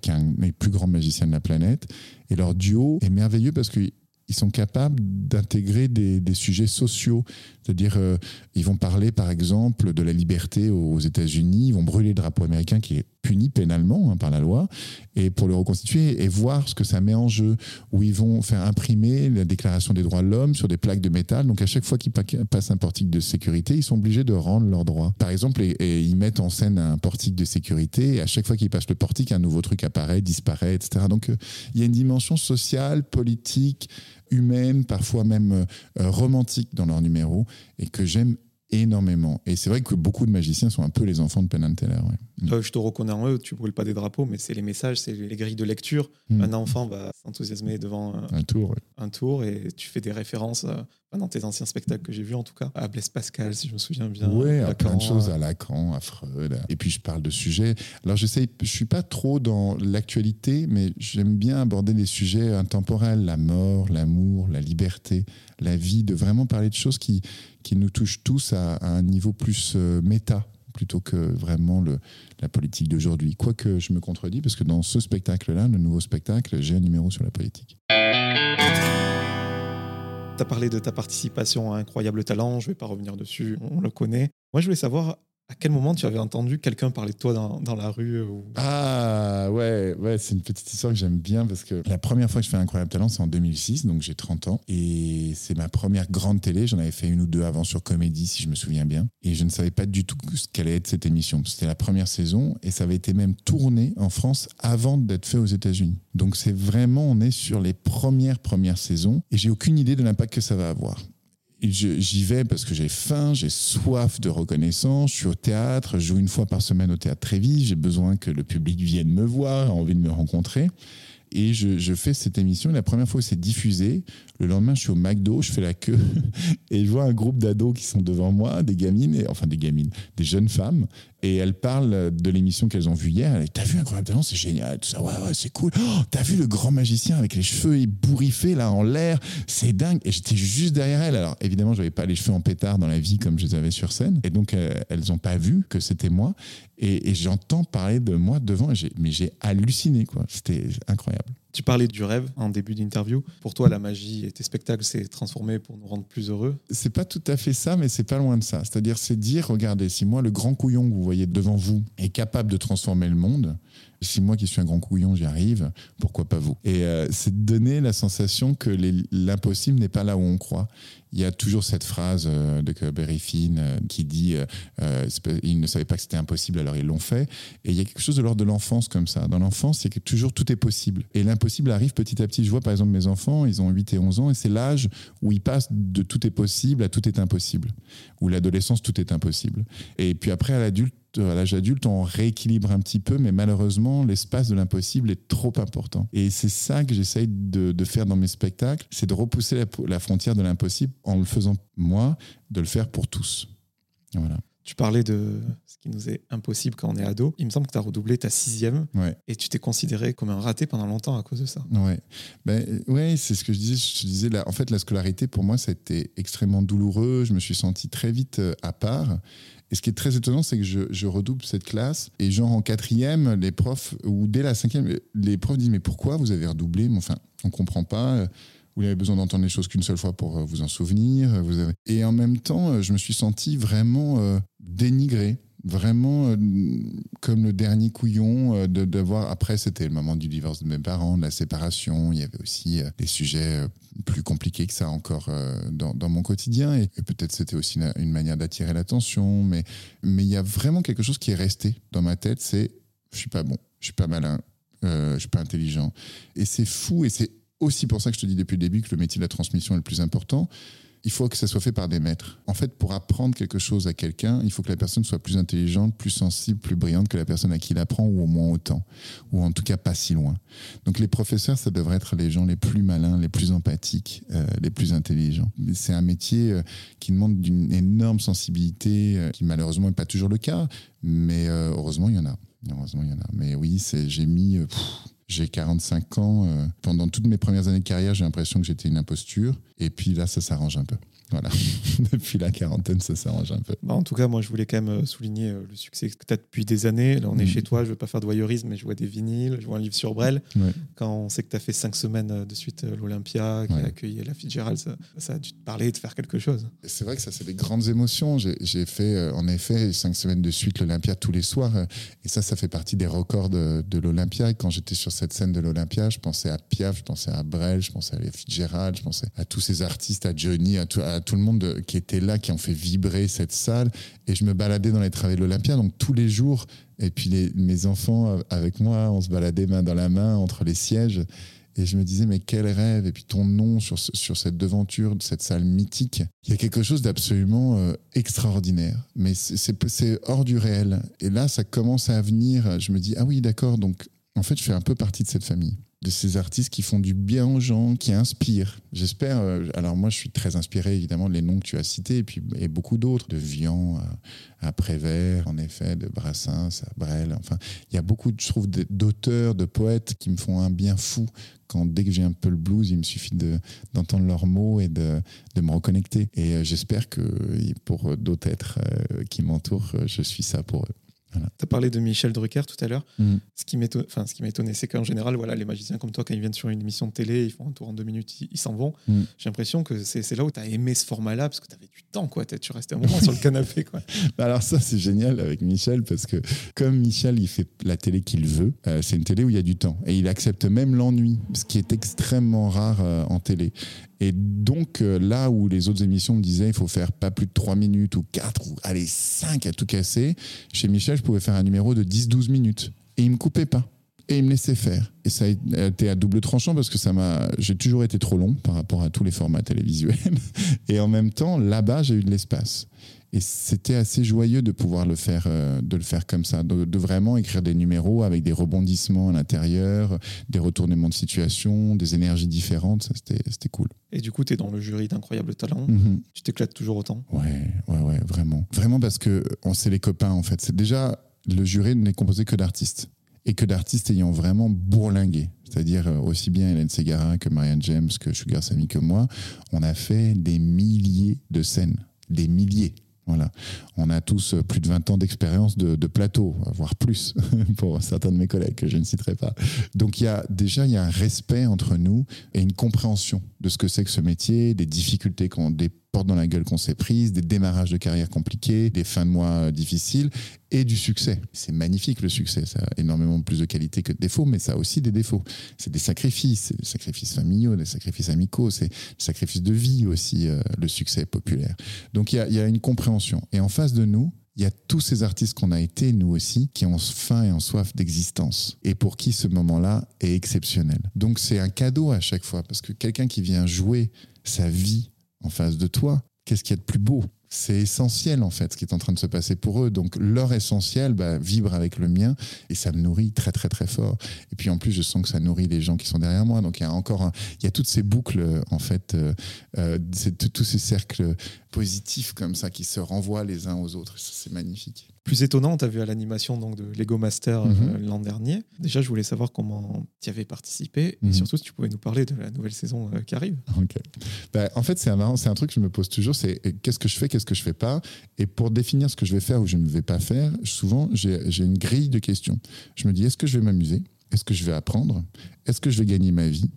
Speaker 1: qui est un des plus grands magiciens de la planète. Et leur duo est merveilleux parce que ils sont capables d'intégrer des, sujets sociaux. C'est-à-dire, euh, ils vont parler, par exemple, de la liberté aux États-Unis, ils vont brûler le drapeau américain qui est puni pénalement hein, par la loi, et pour le reconstituer et voir ce que ça met en jeu, où ils vont faire imprimer la déclaration des droits de l'homme sur des plaques de métal. Donc à chaque fois qu'ils passent un portique de sécurité, ils sont obligés de rendre leurs droits. Par exemple, et, ils mettent en scène un portique de sécurité, et à chaque fois qu'ils passent le portique, un nouveau truc apparaît, disparaît, etc. Donc euh, il y a une dimension sociale, politique, humaine, parfois même euh, romantique dans leurs numéros, et que j'aime énormément. Et c'est vrai que beaucoup de magiciens sont un peu les enfants de Penn and Teller.
Speaker 2: Mm. je te reconnais en eux, tu brûles pas des drapeaux, mais c'est les messages, c'est les grilles de lecture. Mm. Un enfant va s'enthousiasmer devant
Speaker 1: un, tour,
Speaker 2: un tour et tu fais des références euh, dans tes anciens spectacles que j'ai vus en tout cas, à Blaise Pascal, si je me souviens bien.
Speaker 1: Oui, à plein de choses, à Lacan, à Freud. Et puis je parle de sujets. Alors je sais, je suis pas trop dans l'actualité, mais j'aime bien aborder des sujets intemporels, la mort, l'amour, la liberté, la vie, de vraiment parler de choses qui, qui nous touchent tous à, un niveau plus euh, méta plutôt que vraiment le, la politique d'aujourd'hui. Quoique je me contredis, parce que dans ce spectacle-là, le nouveau spectacle, j'ai un numéro sur la politique.
Speaker 2: Tu as parlé de ta participation à Incroyable Talent, je ne vais pas revenir dessus, on le connaît. Moi, je voulais savoir à quel moment tu avais entendu quelqu'un parler de toi dans, la rue ou...
Speaker 1: Ah ouais, ouais c'est une petite histoire que j'aime bien parce que la première fois que je fais Incroyable Talent, c'est en 2006, donc j'ai 30 ans. Et c'est ma première grande télé. J'en avais fait une ou deux avant sur Comédie, si je me souviens bien. Et je ne savais pas du tout ce qu'allait être cette émission. C'était la première saison et ça avait été même tourné en France avant d'être fait aux États-Unis. Donc c'est vraiment, on est sur les premières, premières saisons et j'ai aucune idée de l'impact que ça va avoir j'y vais parce que j'ai faim, j'ai soif de reconnaissance, je suis au théâtre, je joue une fois par semaine au théâtre Trévis, j'ai besoin que le public vienne me voir, a envie de me rencontrer. Et je, fais cette émission. la première fois où c'est diffusé, le lendemain, je suis au McDo, je fais la queue et je vois un groupe d'ados qui sont devant moi, des gamines, et, enfin des gamines, des jeunes femmes. Et elles parlent de l'émission qu'elles ont vue hier. T'as vu Incroyable c'est génial, tout ça. Ouais, ouais, c'est cool. Oh, T'as vu le grand magicien avec les cheveux ébouriffés là en l'air, c'est dingue. Et j'étais juste derrière elles. Alors évidemment, je n'avais pas les cheveux en pétard dans la vie comme je les avais sur scène. Et donc euh, elles n'ont pas vu que c'était moi. Et, j'entends parler de moi devant, mais j'ai halluciné, quoi. C'était incroyable.
Speaker 2: Tu parlais du rêve en début d'interview. Pour toi, la magie et tes spectacles s'est transformé pour nous rendre plus heureux?
Speaker 1: C'est pas tout à fait ça, mais c'est pas loin de ça. C'est-à-dire, c'est dire, regardez, si moi, le grand couillon que vous voyez devant vous est capable de transformer le monde, si moi qui suis un grand couillon, j'y arrive, pourquoi pas vous? Et euh, c'est donner la sensation que l'impossible n'est pas là où on croit il y a toujours cette phrase euh, de Berry Finn euh, qui dit euh, ils ne savaient pas que c'était impossible, alors ils l'ont fait. Et il y a quelque chose de l'ordre de l'enfance comme ça. Dans l'enfance, c'est que toujours tout est possible. Et l'impossible arrive petit à petit. Je vois par exemple mes enfants, ils ont 8 et 11 ans, et c'est l'âge où ils passent de tout est possible à tout est impossible. Ou l'adolescence, tout est impossible. Et puis après, à l'adulte, à l'âge adulte, on rééquilibre un petit peu, mais malheureusement, l'espace de l'impossible est trop important. Et c'est ça que j'essaye de, faire dans mes spectacles, c'est de repousser la, frontière de l'impossible en le faisant moi, de le faire pour tous. Voilà.
Speaker 2: Tu parlais de ce qui nous est impossible quand on est ado. Il me semble que tu as redoublé ta sixième
Speaker 1: Ouais.
Speaker 2: et tu t'es considéré comme un raté pendant longtemps à cause de ça.
Speaker 1: Ouais, ben, ouais c'est ce que je disais. Je te disais, là, en fait, la scolarité, pour moi, ça a été extrêmement douloureux. Je me suis senti très vite euh, à part. Et ce qui est très étonnant, c'est que je, redouble cette classe. Et genre en quatrième, les profs, ou dès la cinquième, les profs disent, mais pourquoi vous avez redoublé? Mais Enfin, on comprend pas. Vous avez besoin d'entendre les choses qu'une seule fois pour euh, vous en souvenir. Avez... Et en même temps, euh, je me suis senti vraiment euh, dénigré vraiment euh, comme le dernier couillon euh, de d'avoir après c'était le moment du divorce de mes parents de la séparation. Il y avait aussi euh, des sujets plus compliqués que ça encore dans, dans mon quotidien. Et, peut-être c'était aussi une, une manière d'attirer l'attention. Mais mais il y a vraiment quelque chose qui est resté dans ma tête c'est je suis pas bon je suis pas malin je suis pas intelligent. Et c'est fou et c'est aussi pour ça que je te dis depuis le début que le métier de la transmission est le plus important il faut que ça soit fait par des maîtres. En fait, pour apprendre quelque chose à quelqu'un, il faut que la personne soit plus intelligente, plus sensible, plus brillante que la personne à qui il apprend, ou au moins autant, ou en tout cas pas si loin. Donc les professeurs, ça devrait être les gens les plus malins, les plus empathiques, euh, les plus intelligents. C'est un métier euh, qui demande d'une énorme sensibilité, euh, qui malheureusement n'est pas toujours le cas, mais heureusement il y en a. Heureusement il y en a. Mais oui, j'ai mis... j'ai 45 ans. euh, pendant toutes mes premières années de carrière, j'ai l'impression que j'étais une imposture. Et puis là, ça s'arrange un peu. Voilà. Depuis la quarantaine, ça s'arrange un peu.
Speaker 2: Bah, en tout cas, moi, je voulais quand même euh, souligner euh, le succès que tu as depuis des années. Là, on est
Speaker 1: Mm.
Speaker 2: chez toi, je ne veux pas faire de voyeurisme, mais je vois des vinyles, je vois un livre sur Brel.
Speaker 1: Ouais.
Speaker 2: Quand on sait que tu as fait cinq semaines euh, de suite l'Olympia, qui
Speaker 1: Ouais.
Speaker 2: a accueilli la Fitzgerald, ça, ça a dû te parler de faire quelque chose.
Speaker 1: C'est vrai que ça, c'est des grandes émotions. J'ai fait, en effet, cinq semaines de suite l'Olympia tous les soirs. Et ça, ça fait partie des records de, de l'Olympia. Et quand j'étais sur cette scène de l'Olympia, je pensais à Piaf, je pensais à Brel, je pensais à les Fitzgerald, je pensais à tous ces artistes, à Johnny, à tout, à tout le monde de- qui était là, qui ont fait vibrer cette salle. Et je me baladais dans les travées de l'Olympia. Donc tous les jours, et puis les- mes enfants avec moi, on se baladait main dans la main entre les sièges. Et je me disais, mais quel rêve Et puis ton nom sur, sur cette devanture de cette salle mythique. Il y a quelque chose d'absolument euh, extraordinaire. Mais c'est hors du réel. Et là, ça commence à venir. Je me dis, ah oui, d'accord. Donc, en fait, je fais un peu partie de cette famille. De ces artistes qui font du bien aux gens, qui inspirent. J'espère. euh, alors, moi, je suis très inspiré, évidemment, des noms que tu as cités, et puis et beaucoup d'autres. De Vian à, Prévert, en effet, de Brassens à Brel. Enfin, il y a beaucoup, je trouve, d'auteurs, de poètes qui me font un bien fou quand dès que j'ai un peu le blues, il me suffit de, d'entendre leurs mots et de, de me reconnecter. Et euh, j'espère que pour d'autres êtres euh, qui m'entourent, je suis ça pour eux.
Speaker 2: Tu as parlé de Michel Drucker tout à l'heure.
Speaker 1: Mm.
Speaker 2: Ce qui m'a étonné, c'est qu'en général, voilà, les magiciens comme toi, quand ils viennent sur une émission de télé, ils font un tour en deux minutes, ils s'en vont.
Speaker 1: Mm.
Speaker 2: J'ai l'impression que c'est là où tu as aimé ce format-là, parce que tu avais du temps, quoi. Tu restais un moment sur le canapé, quoi.
Speaker 1: Bah Alors ça, c'est génial avec Michel, parce que comme Michel, il fait la télé qu'il veut, euh, c'est une télé où il y a du temps. Et il accepte même l'ennui, ce qui est extrêmement rare euh, en télé. Et donc, euh, là où les autres émissions me disaient il faut faire pas plus de 3 minutes ou 4 ou allez 5 à tout casser, chez Michel, je pouvais faire un numéro de 10-12 minutes. Et il me coupait pas. Et il me laissait faire. Et ça a été à double tranchant parce que ça m'a, j'ai toujours été trop long par rapport à tous les formats télévisuels. Et en même temps, là-bas, j'ai eu de l'espace. Et c'était assez joyeux de pouvoir le faire, euh, de le faire comme ça, de, de vraiment écrire des numéros avec des rebondissements à l'intérieur, des retournements de situation, des énergies différentes. C'était, cool.
Speaker 2: Et du coup, tu es dans le jury d'Incroyable Talent.
Speaker 1: Mhm.
Speaker 2: Tu t'éclates toujours autant.
Speaker 1: Ouais, ouais, ouais, vraiment. Vraiment parce que on sait les copains, en fait. C'est déjà, le jury n'est composé que d'artistes. Et que d'artistes ayant vraiment bourlingué. C'est-à-dire euh, aussi bien Hélène Ségara que Marianne James, que Sugar Sammy que moi. On a fait des milliers de scènes. Des milliers. Voilà. On a tous euh, plus de 20 ans d'expérience de, plateau, voire plus, pour certains de mes collègues que je ne citerai pas. Donc il y a déjà il y a un respect entre nous et une compréhension de ce que c'est que ce métier, des difficultés qu'on des portes dans la gueule qu'on s'est prises, des démarrages de carrière compliqués, des fins de mois euh, difficiles et du succès. C'est magnifique le succès, ça a énormément plus de qualités que de défauts, mais ça a aussi des défauts. C'est des sacrifices, des sacrifices familiaux, des sacrifices amicaux, c'est des sacrifices de vie aussi, euh, le succès populaire. Donc il y a, une compréhension. Et en face de nous, il y a tous ces artistes qu'on a été, nous aussi, qui ont faim et ont soif d'existence. Et pour qui ce moment-là est exceptionnel. Donc c'est un cadeau à chaque fois, parce que quelqu'un qui vient jouer sa vie en face de toi, qu'est-ce qu'il y a de plus beau? C'est essentiel en fait ce qui est en train de se passer pour eux. Donc leur essentiel bah, vibre avec le mien et ça me nourrit très très très fort. Et puis en plus je sens que ça nourrit les gens qui sont derrière moi. Donc il y a encore il y a toutes ces boucles en fait, euh, euh, tous ces cercles positifs comme ça qui se renvoient les uns aux autres. C'est magnifique
Speaker 2: plus étonnant, tu as vu à l'animation donc, de Lego Master euh, mhm. l'an dernier. Déjà, je voulais savoir comment tu avais participé et mhm. surtout si tu pouvais nous parler de la nouvelle saison euh, qui arrive.
Speaker 1: Bah, en fait, c'est un, c'est un truc que je me pose toujours c'est qu'est-ce que je fais, qu'est-ce que je fais pas? Et pour définir ce que je vais faire ou je ne vais pas faire, souvent, j'ai une grille de questions. Je me dis est-ce que je vais m'amuser? Est-ce que je vais apprendre? Est-ce que je vais gagner ma vie?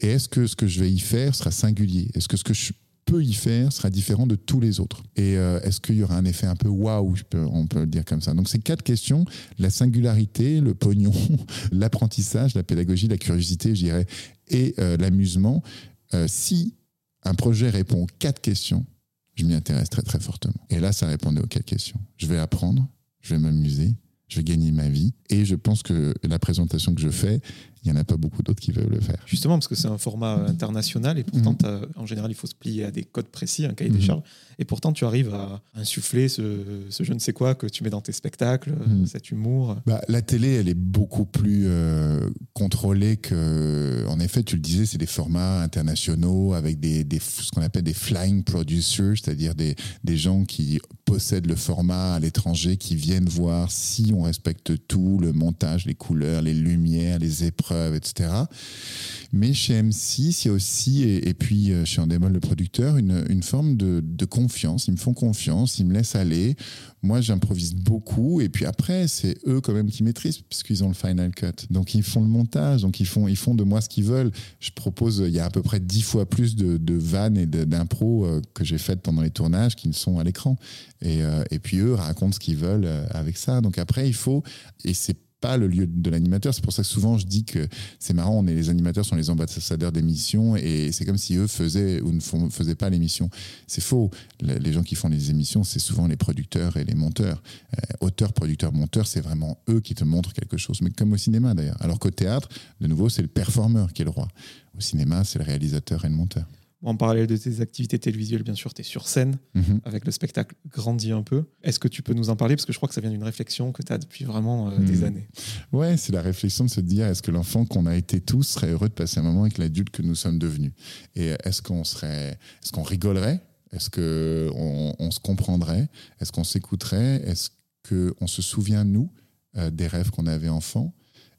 Speaker 1: Et est-ce que ce que je vais y faire sera singulier? Est-ce que ce que je peut y faire sera différent de tous les autres Et euh, est-ce qu'il y aura un effet un peu waouh, on peut le dire comme ça Donc, ces quatre questions la singularité, le pognon, l'apprentissage, la pédagogie, la curiosité, je dirais, et euh, l'amusement. Euh, si un projet répond aux quatre questions, je m'y intéresse très très fortement. Et là, ça répondait aux quatre questions. Je vais apprendre, je vais m'amuser, je vais gagner ma vie. Et je pense que la présentation que je fais, il n'y en a pas beaucoup d'autres qui veulent le faire.
Speaker 2: Justement, parce que c'est un format international et pourtant, mhm. en général, il faut se plier à des codes précis, un cahier des mhm. charges. Et pourtant, tu arrives à insuffler ce, je ne sais quoi que tu mets dans tes spectacles, mhm. cet humour.
Speaker 1: Bah, la télé, elle est beaucoup plus euh, contrôlée que. En effet, tu le disais, c'est des formats internationaux avec des, des ce qu'on appelle des flying producers, c'est-à-dire des, des gens qui possèdent le format à l'étranger, qui viennent voir si on respecte tout, le montage, les couleurs, les lumières, les épreuves etc. Mais chez M6, il y a aussi, et, puis euh, chez Endemol, le producteur, une, une forme de, confiance. Ils me font confiance, ils me laissent aller. Moi, j'improvise beaucoup. Et puis après, c'est eux quand même qui maîtrisent, puisqu'ils ont le final cut. Donc, ils font le montage. Donc, ils font, ils font de moi ce qu'ils veulent. Je propose, il y a à peu près dix fois plus de, de vannes et d'impro euh, que j'ai faites pendant les tournages qui ne sont à l'écran. Et, euh, et puis, eux racontent ce qu'ils veulent avec ça. Donc, après, il faut, et c'est pas le lieu de l'animateur. C'est pour ça que souvent je dis que c'est marrant, on est, les animateurs sont les ambassadeurs d'émissions et c'est comme si eux faisaient ou ne faisaient pas l'émission. C'est faux. Les gens qui font les émissions, c'est souvent les producteurs et les monteurs. Euh, auteurs, producteurs, monteurs, c'est vraiment eux qui te montrent quelque chose. Mais comme au cinéma d'ailleurs. Alors qu'au théâtre, de nouveau, c'est le performeur qui est le roi. Au cinéma, c'est le réalisateur et le monteur.
Speaker 2: En parallèle de tes activités télévisuelles, bien sûr, tu es sur scène mhm. avec le spectacle grandit un peu. Est-ce que tu peux nous en parler? Parce que je crois que ça vient d'une réflexion que tu as depuis vraiment euh, des mhm. années.
Speaker 1: Ouais, c'est la réflexion de se dire est-ce que l'enfant qu'on a été tous serait heureux de passer un moment avec l'adulte que nous sommes devenus? Et est-ce qu'on serait, est-ce qu'on rigolerait? Est-ce qu'on on se comprendrait? Est-ce qu'on s'écouterait? Est-ce qu'on se souvient, nous, euh, des rêves qu'on avait enfant?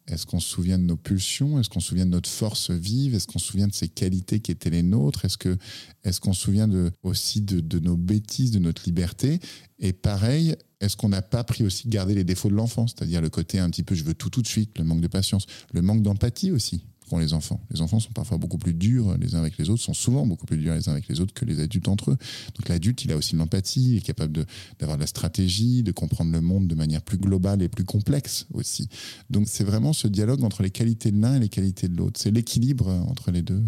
Speaker 1: Est-ce qu'on se souvient de nos pulsions? Est-ce qu'on se souvient de notre force vive? Est-ce qu'on se souvient de ces qualités qui étaient les nôtres? Est-ce qu'on se souvient aussi de, nos bêtises, de notre liberté? Et pareil, est-ce qu'on n'a pas pris aussi garder les défauts de l'enfance C'est-à-dire le côté un petit peu je veux tout tout de suite, le manque de patience, le manque d'empathie aussi les enfants. Les enfants sont parfois beaucoup plus durs les uns avec les autres, sont souvent beaucoup plus durs les uns avec les autres que les adultes entre eux. Donc l'adulte, il a aussi l'empathie, il est capable d'avoir de, la stratégie, de comprendre le monde de manière plus globale et plus complexe aussi. Donc c'est vraiment ce dialogue entre les qualités de l'un et les qualités de l'autre. C'est l'équilibre entre les deux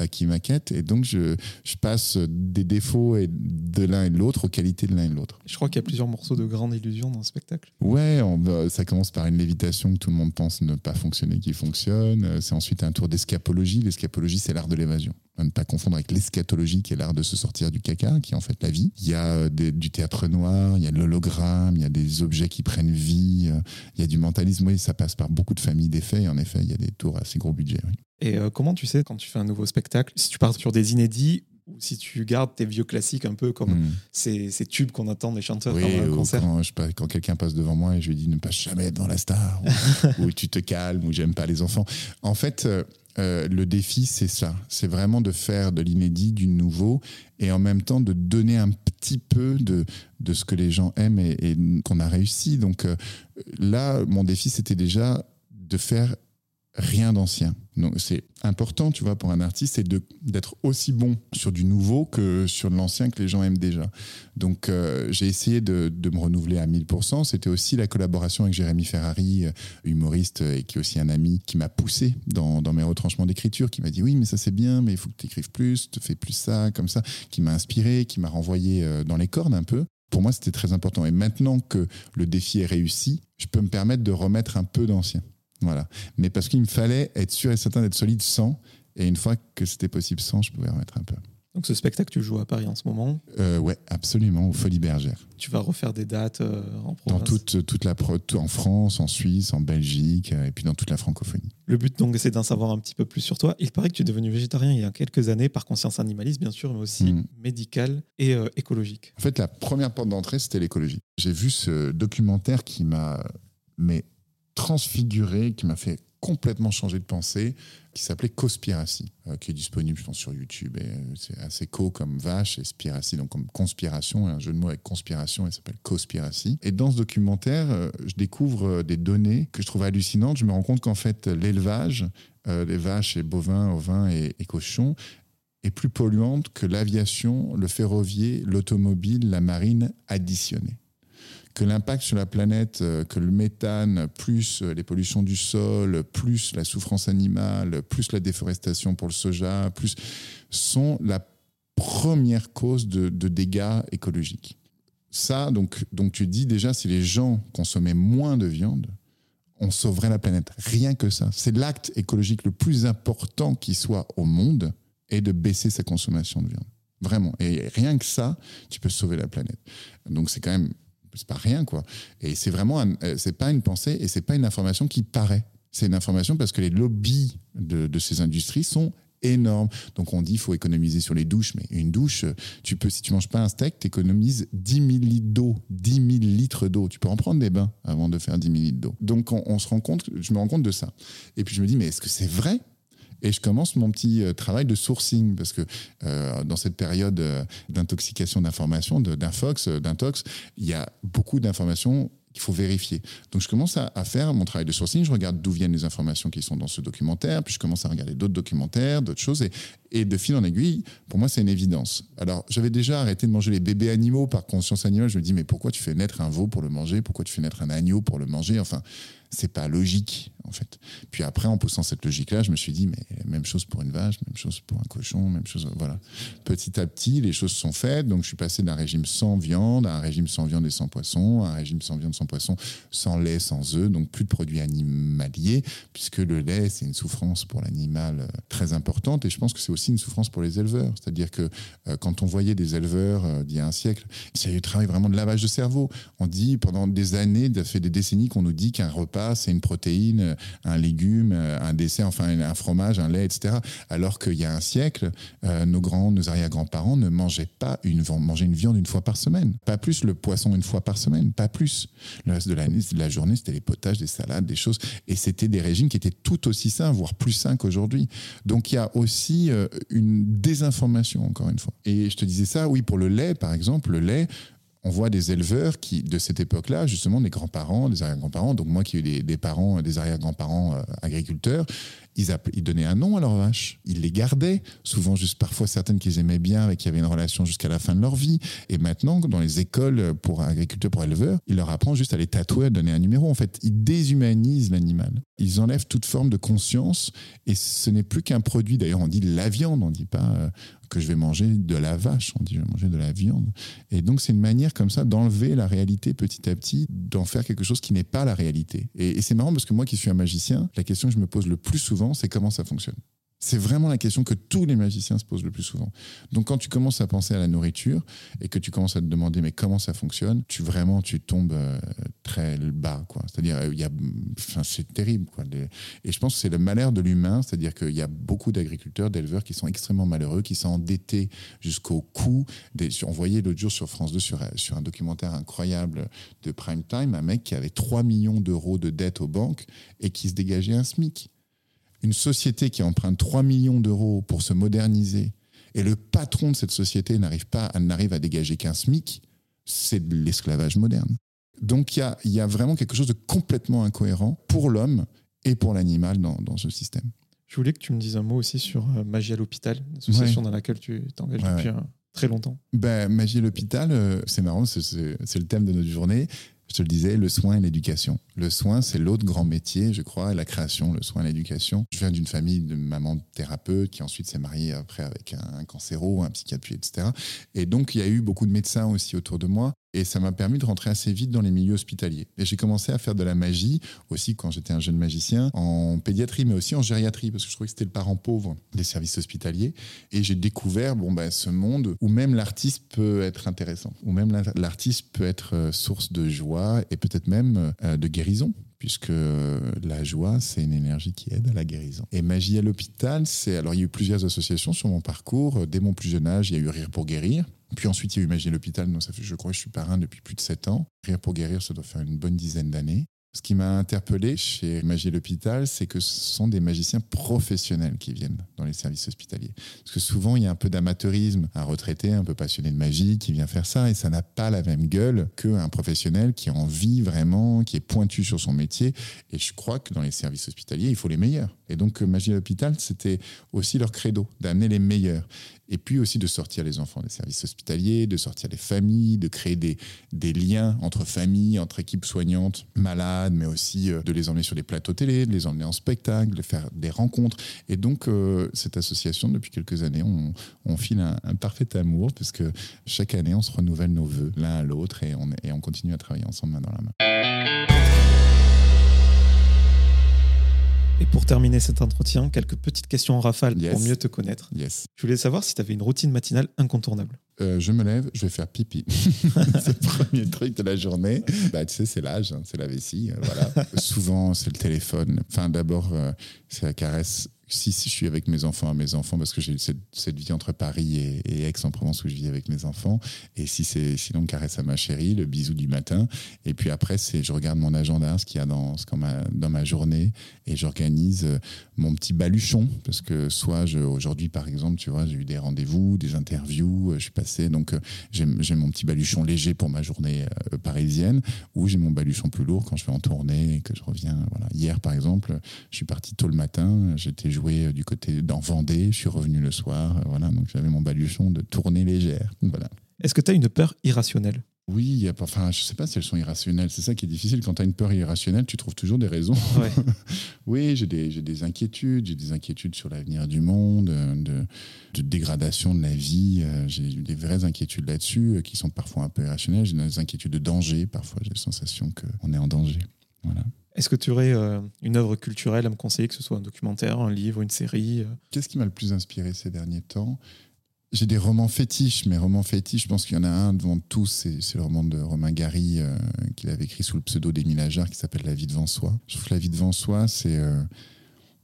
Speaker 1: euh, qui m'inquiète. Et donc je, je, passe des défauts et de l'un et de l'autre aux qualités de l'un et de l'autre.
Speaker 2: Je crois qu'il y a plusieurs morceaux de grande illusion dans le spectacle.
Speaker 1: Ouais, ça commence par une lévitation que tout le monde pense ne pas fonctionner, qui fonctionne. C'est ensuite un tour d'escapologie. L'escapologie, c'est l'art de l'évasion. Ne pas confondre avec l'eschatologie, qui est l'art de se sortir du caca, qui est en fait la vie. Il y a euh, du théâtre noir, il y a de l'hologramme, il y a des objets qui prennent vie, euh, il y a du mentalisme. Oui, ça passe par beaucoup de familles d'effets. Et en effet, il y a des tours assez gros budget.
Speaker 2: Et euh, comment tu sais, quand tu fais un nouveau spectacle, si tu pars sur des inédits ou si tu gardes tes vieux classiques un peu comme hmm. ces, tubes qu'on attend des chanteurs
Speaker 1: oui, un concert. Quand, quand quelqu'un passe devant moi et je lui dis ne passe jamais devant la star, ou, tu te calmes, ou j'aime pas les enfants. En fait, euh, euh, le défi, c'est ça. C'est vraiment de faire de l'inédit, du nouveau, et en même temps de donner un petit peu de, de ce que les gens aiment et, qu'on a réussi. Donc euh, là, mon défi, c'était déjà de faire rien d'ancien. Donc c'est important, tu vois, pour un artiste, c'est d'être aussi bon sur du nouveau que sur de l'ancien que les gens aiment déjà. Donc euh, j'ai essayé de, de, me renouveler à 1000%. C'était aussi la collaboration avec Jérémy Ferrari, euh, humoriste et qui est aussi un ami qui m'a poussé dans, dans, mes retranchements d'écriture, qui m'a dit oui, mais ça c'est bien, mais il faut que tu écrives plus, te fais plus ça, comme ça, qui m'a inspiré, qui m'a renvoyé euh, dans les cordes un peu. Pour moi, c'était très important. Et maintenant que le défi est réussi, je peux me permettre de remettre un peu d'ancien. Voilà. Mais parce qu'il me fallait être sûr et certain d'être solide sans. Et une fois que c'était possible sans, je pouvais remettre un peu.
Speaker 2: Donc ce spectacle, tu joues à Paris en ce moment?
Speaker 1: Euh, ouais, absolument, aux Folies Bergères.
Speaker 2: Tu vas refaire des dates euh, en province?
Speaker 1: Dans toute, toute la tout- en France, en Suisse, en Belgique, euh, et puis dans toute la francophonie.
Speaker 2: Le but donc c'est d'en savoir un petit peu plus sur toi. Il paraît que tu es devenu végétarien il y a quelques années par conscience animaliste bien sûr, mais aussi
Speaker 1: Mm.
Speaker 2: médicale et euh, écologique.
Speaker 1: En fait, la première porte d'entrée, c'était l'écologie. J'ai vu ce documentaire qui m'a mais transfiguré, qui m'a fait complètement changer de pensée, qui s'appelait Cospiracy, euh, qui est disponible, je pense, sur YouTube. Euh, c'est assez co comme vache et spiracy, donc comme conspiration, un jeu de mots avec conspiration, et s'appelle Cospiracy. Et dans ce documentaire, euh, je découvre des données que je trouve hallucinantes. Je me rends compte qu'en fait, l'élevage, euh, les vaches et bovins, ovins et cochons, est plus polluante que l'aviation, le ferroviaire, l'automobile, la marine additionnée. Que l'impact sur la planète, euh, que le méthane, plus euh, les pollutions du sol, plus la souffrance animale, plus la déforestation pour le soja, plus sont la première cause de, dégâts écologiques. Ça, donc, donc tu dis déjà, si les gens consommaient moins de viande, on sauverait la planète. Rien que ça. C'est l'acte écologique le plus important qui soit au monde et de baisser sa consommation de viande. Vraiment. Et rien que ça, tu peux sauver la planète. Donc c'est quand même, c'est pas rien quoi. Et c'est vraiment, euh, c'est pas une pensée et c'est pas une information qui paraît. C'est une information parce que les lobbies de, de ces industries sont énormes. Donc on dit il faut économiser sur les douches, mais une douche, euh, tu peux, si tu manges pas un steak, tu économises 10 000 litres d'eau, 10 000 litres d'eau. Tu peux en prendre des bains avant de faire 10 000 litres d'eau. Donc on, on se rend compte, je me rends compte de ça. Et puis je me dis, mais est-ce que c'est vrai et je commence mon petit euh, travail de sourcing parce que euh, dans cette période euh, d'intoxication d'informations, d'infox, d'intox, il y a beaucoup d'informations qu'il faut vérifier. Donc je commence à, à faire mon travail de sourcing, je regarde d'où viennent les informations qui sont dans ce documentaire, puis je commence à regarder d'autres documentaires, d'autres choses, et, et de fil en aiguille, pour moi c'est une évidence. Alors j'avais déjà arrêté de manger les bébés animaux par conscience animale, je me dis mais pourquoi tu fais naître un veau pour le manger, pourquoi tu fais naître un agneau pour le manger, enfin c'est pas logique en fait. Puis après en poussant cette logique-là, je me suis dit mais même chose pour une vache, même chose pour un cochon, même chose, voilà. Petit à petit, les choses sont faites, donc je suis passé d'un régime sans viande à un régime sans viande et sans poisson, à un régime sans viande, sans poisson, sans lait, sans œufs, donc plus de produits animaliers, puisque le lait, c'est une souffrance pour l'animal euh, très importante, et je pense que c'est aussi une souffrance pour les éleveurs. C'est-à-dire que euh, quand on voyait des éleveurs euh, d'il y a un siècle, eu un travail vraiment de lavage de cerveau. On dit pendant des années, ça fait des décennies qu'on nous dit qu'un repas, c'est une protéine, euh, un légume, euh, un dessert, enfin un fromage, un lait, etc. Alors qu'il y a un siècle, nos grands, nos arrière-grands-parents ne mangeaient pas une, mangeaient une viande une fois par semaine. Pas plus le poisson une fois par semaine, pas plus. Le reste de l'année, de la journée, c'était les potages, des salades, des choses. Et c'était des régimes qui étaient tout aussi sains, voire plus sains qu'aujourd'hui. Donc il y a aussi euh, une désinformation, encore une fois. Et je te disais ça, oui, pour le lait, par exemple, le lait, on voit des éleveurs qui, de cette époque-là, justement, des grands-parents, des arrière-grands-parents, donc moi qui ai eu des, parents, des arrière-grands-parents euh, agriculteurs, ils, donnaient un nom à leurs vaches. Ils les gardaient, souvent juste parfois certaines qu'ils aimaient bien et qui avaient une relation jusqu'à la fin de leur vie. Et maintenant, dans les écoles pour agriculteurs, pour éleveurs, ils leur apprennent juste à les tatouer, à donner un numéro. En fait, ils déshumanisent l'animal. Ils enlèvent toute forme de conscience et ce n'est plus qu'un produit. D'ailleurs, on dit la viande, on dit pas euh, que je vais manger de la vache, on dit je vais manger de la viande. Et donc, c'est une manière comme ça d'enlever la réalité petit à petit, d'en faire quelque chose qui n'est pas la réalité. Et c'est marrant parce que moi qui suis un magicien, la question que je me pose le plus souvent, c'est comment ça fonctionne. C'est vraiment la question que tous les magiciens se posent le plus souvent. Donc quand tu commences à penser à la nourriture et que tu commences à te demander mais comment ça fonctionne, tu vraiment tu tombes euh, très bas quoi. C'est-à-dire euh, il y a enfin c'est terrible quoi. Et je pense que c'est le malheur de l'humain, c'est-à-dire qu'il y a beaucoup d'agriculteurs, d'éleveurs qui sont extrêmement malheureux, qui sont endettés jusqu'au cou. On voyait l'autre jour sur France 2 sur, sur un documentaire incroyable de prime time un mec qui avait 3 millions d'euros de dettes aux banques et qui se dégageait un SMIC une société qui emprunte 3 millions d'euros pour se moderniser et le patron de cette société n'arrive pas à, n'arrive à dégager qu'un SMIC, c'est de l'esclavage moderne. Donc il y a, y a vraiment quelque chose de complètement incohérent pour l'homme et pour l'animal dans, dans ce système.
Speaker 2: Je voulais que tu me dises un mot aussi sur euh, Magie à l'hôpital, une association dans laquelle tu t'engages
Speaker 1: Ouais,
Speaker 2: depuis
Speaker 1: ouais.
Speaker 2: très longtemps.
Speaker 1: Ben, Magie à l'hôpital, euh, c'est marrant, c'est- c'est c'est le thème de notre journée. Je te le disais, le soin et l'éducation. Le soin, c'est l'autre grand métier, je crois, la création, le soin et l'éducation. Je viens d'une famille de maman thérapeute qui ensuite s'est mariée après avec un, un cancéro, un psychiatre, etc. Et donc, il y a eu beaucoup de médecins aussi autour de moi. Et ça m'a permis de rentrer assez vite dans les milieux hospitaliers. Et j'ai commencé à faire de la magie aussi quand j'étais un jeune magicien en pédiatrie, mais aussi en gériatrie, parce que je trouvais que c'était le parent pauvre des services hospitaliers. Et j'ai découvert bon, ben, ce monde où même l'artiste peut être intéressant, où même l'artiste peut être euh, source de joie et peut-être même euh, de guérison puisque la joie, c'est une énergie qui aide à la guérison. Et Magie à l'hôpital, c'est. Alors, il y a eu plusieurs associations sur mon parcours. Dès mon plus jeune âge, il y a eu Rire pour guérir. Puis ensuite, il y a eu Magie l'hôpital. Donc, ça fait, je crois que je suis parrain depuis plus de sept ans. Rire pour guérir, ça doit faire une bonne dizaine d'années. Ce qui m'a interpellé chez Magie l'hôpital, c'est que ce sont des magiciens professionnels qui viennent dans les services hospitaliers. Parce que souvent, il y a un peu d'amateurisme. Un retraité, un peu passionné de magie, qui vient faire ça, et ça n'a pas la même gueule qu'un professionnel qui a envie vraiment, qui est pointu sur son métier. Et je crois que dans les services hospitaliers, il faut les meilleurs. Et donc, Magie l'hôpital, c'était aussi leur credo, d'amener les meilleurs et puis aussi de sortir les enfants des services hospitaliers, de sortir les familles, de créer des, des liens entre familles, entre équipes soignantes, malades, mais aussi euh, de les emmener sur des plateaux télé, de les emmener en spectacle, de faire des rencontres. Et donc, euh, cette association, depuis quelques années, on, on file un, un, parfait amour, parce que chaque année, on se renouvelle nos voeux l'un à l'autre et on, et on continue à travailler ensemble main dans la main.
Speaker 2: Et pour terminer cet entretien, quelques petites questions en rafale pour mieux te connaître.
Speaker 1: Yes.
Speaker 2: Je voulais savoir si tu avais une routine matinale incontournable.
Speaker 1: Euh, je me lève, je vais faire pipi. c'est le premier truc de la journée. Bah, tu sais, c'est l'âge, hein, c'est la vessie. Euh, voilà. Souvent, c'est le téléphone. Enfin, d'abord, euh, c'est la caresse si, si, je suis avec mes enfants à mes enfants, parce que j'ai cette, cette, vie entre Paris et, et, Aix-en-Provence où je vis avec mes enfants. Et si c'est sinon caresse à ma chérie, le bisou du matin. Et puis après, c'est je regarde mon agenda, ce qu'il y a dans, ce ma, dans ma journée, et j'organise euh, mon petit baluchon, parce que soit aujourd'hui par exemple, tu vois, j'ai eu des rendez-vous, des interviews, euh, je suis passé, donc euh, j'ai mon petit baluchon léger pour ma journée parisienne, ou j'ai mon baluchon plus lourd quand je vais en tournée et que je reviens. Voilà. Hier par exemple, je suis parti tôt le matin, j'étais joué euh, du côté d'en Vendée. Je suis revenu le soir. Euh, voilà, donc j'avais mon baluchon de tournée légère. Voilà.
Speaker 2: Est-ce que tu as une peur irrationnelle?
Speaker 1: Oui, enfin, je ne sais pas si elles sont irrationnelles. C'est ça qui est difficile. Quand tu as une peur irrationnelle, tu trouves toujours des raisons. oui, j'ai des, des, inquiétudes. J'ai des inquiétudes sur l'avenir du monde, euh, de, de, dégradation de la vie. J'ai des vraies inquiétudes là-dessus qui sont parfois un peu irrationnelles. J'ai des inquiétudes de danger. Parfois, j'ai la sensation qu'on est en danger. Voilà.
Speaker 2: Est-ce que tu aurais euh, une œuvre culturelle à me conseiller, que ce soit un documentaire, un livre, une série euh?
Speaker 1: Qu'est-ce qui m'a le plus inspiré ces derniers temps? J'ai des romans fétiches, mais romans fétiches, je pense qu'il y en a un devant tous, c'est le roman de Romain Gary euh, qu'il avait écrit sous le pseudo d'Émile Ajar qui s'appelle La vie devant soi. Je trouve que La vie devant soi, c'est.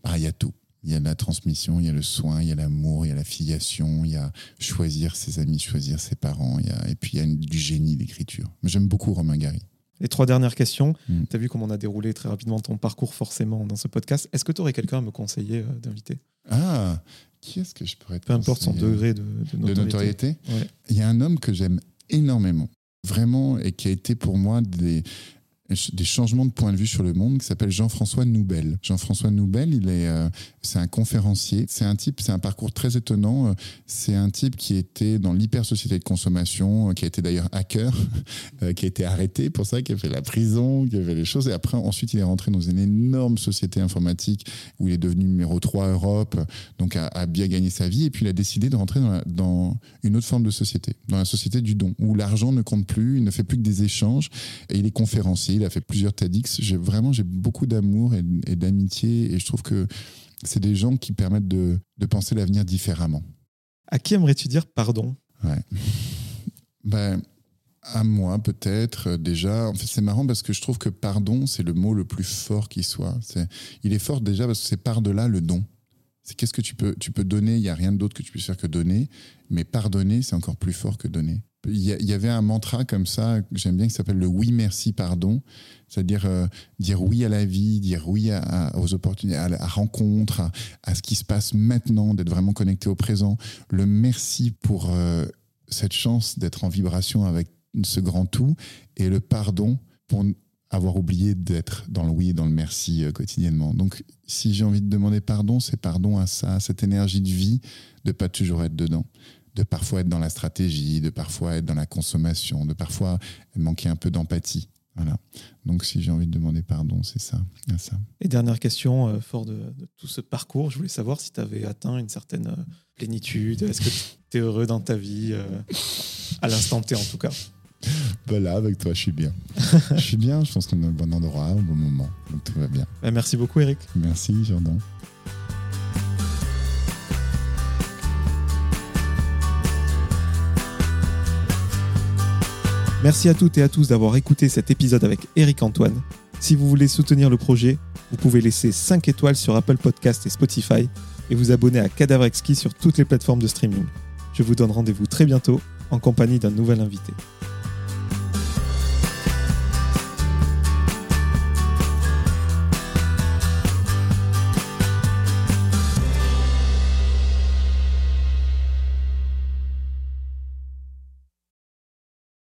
Speaker 1: Ah, il y a tout. Il y a la transmission, il y a le soin, il y a l'amour, il y a la filiation, il y a choisir ses amis, choisir ses parents, et puis il y a du génie d'écriture. J'aime beaucoup Romain Gary.
Speaker 2: Les trois dernières questions. Mm. Tu as vu comment on a déroulé très rapidement ton parcours forcément dans ce podcast. Est-ce que tu aurais quelqu'un à me conseiller euh, d'inviter?
Speaker 1: Ah, qui est-ce que je pourrais te
Speaker 2: Peu importe son degré de,
Speaker 1: de notoriété. Il y a un homme que j'aime énormément, vraiment, et qui a été pour moi des, des changements de point de vue sur le monde qui s'appelle Jean-François Noubel. Jean-François Noubel, il est, euh, c'est un conférencier. C'est un type, c'est un parcours très étonnant. Euh, c'est un type qui était dans l'hyper société de consommation, euh, qui a été d'ailleurs hacker, qui a été arrêté pour ça, qui a fait la prison, qui a fait les choses. Et après, ensuite, il est rentré dans une énorme société informatique où il est devenu numéro 3 Europe, donc a, a bien gagné sa vie. Et puis, il a décidé de rentrer dans, dans une autre forme de société, dans la société du don, où l'argent ne compte plus, il ne fait plus que des échanges. Et il est conférencier il a fait plusieurs TEDx. J'ai vraiment j'ai beaucoup d'amour et, d'amitié et je trouve que c'est des gens qui permettent de, de penser l'avenir différemment.
Speaker 2: À qui aimerais-tu dire pardon?
Speaker 1: Ouais. Ben, à moi peut-être déjà. En fait, c'est marrant parce que je trouve que pardon, c'est le mot le plus fort qui soit. C'est, il est fort déjà parce que c'est par-delà le don. C'est qu'est-ce que tu peux, tu peux donner, il n'y a rien d'autre que tu puisses faire que donner, mais pardonner, c'est encore plus fort que donner il y, avait un mantra comme ça j'aime bien qui s'appelle le oui merci pardon. C'est-à-dire euh, dire oui à la vie dire oui aux opportunités à la rencontre à, ce qui se passe maintenant d'être vraiment connecté au présent. Le merci pour euh, cette chance d'être en vibration avec ce grand tout et le pardon pour avoir oublié d'être dans le oui et dans le merci euh, quotidiennement. Donc, si j'ai envie de demander pardon, c'est pardon à ça, à cette énergie de vie, de pas toujours être dedans de parfois être dans la stratégie, de parfois être dans la consommation, de parfois manquer un peu d'empathie. Voilà. Donc, si j'ai envie de demander pardon, c'est ça, ça.
Speaker 2: Et dernière question, euh, fort de, tout ce parcours, je voulais savoir si tu avais atteint une certaine euh, plénitude. Est-ce que tu es heureux dans ta vie, euh, à l'instant T en tout cas?
Speaker 1: Voilà, avec toi, je suis bien. je suis bien, je pense qu'on est au bon endroit, au bon moment. Donc tout va bien.
Speaker 2: Bah, merci beaucoup, Eric.
Speaker 1: Merci, Jordan.
Speaker 2: Merci à toutes et à tous d'avoir écouté cet épisode avec Eric Antoine. Si vous voulez soutenir le projet, vous pouvez laisser 5 étoiles sur Apple Podcast et Spotify et vous abonner à Cadavre Exquis sur toutes les plateformes de streaming. Je vous donne rendez-vous très bientôt en compagnie d'un nouvel invité.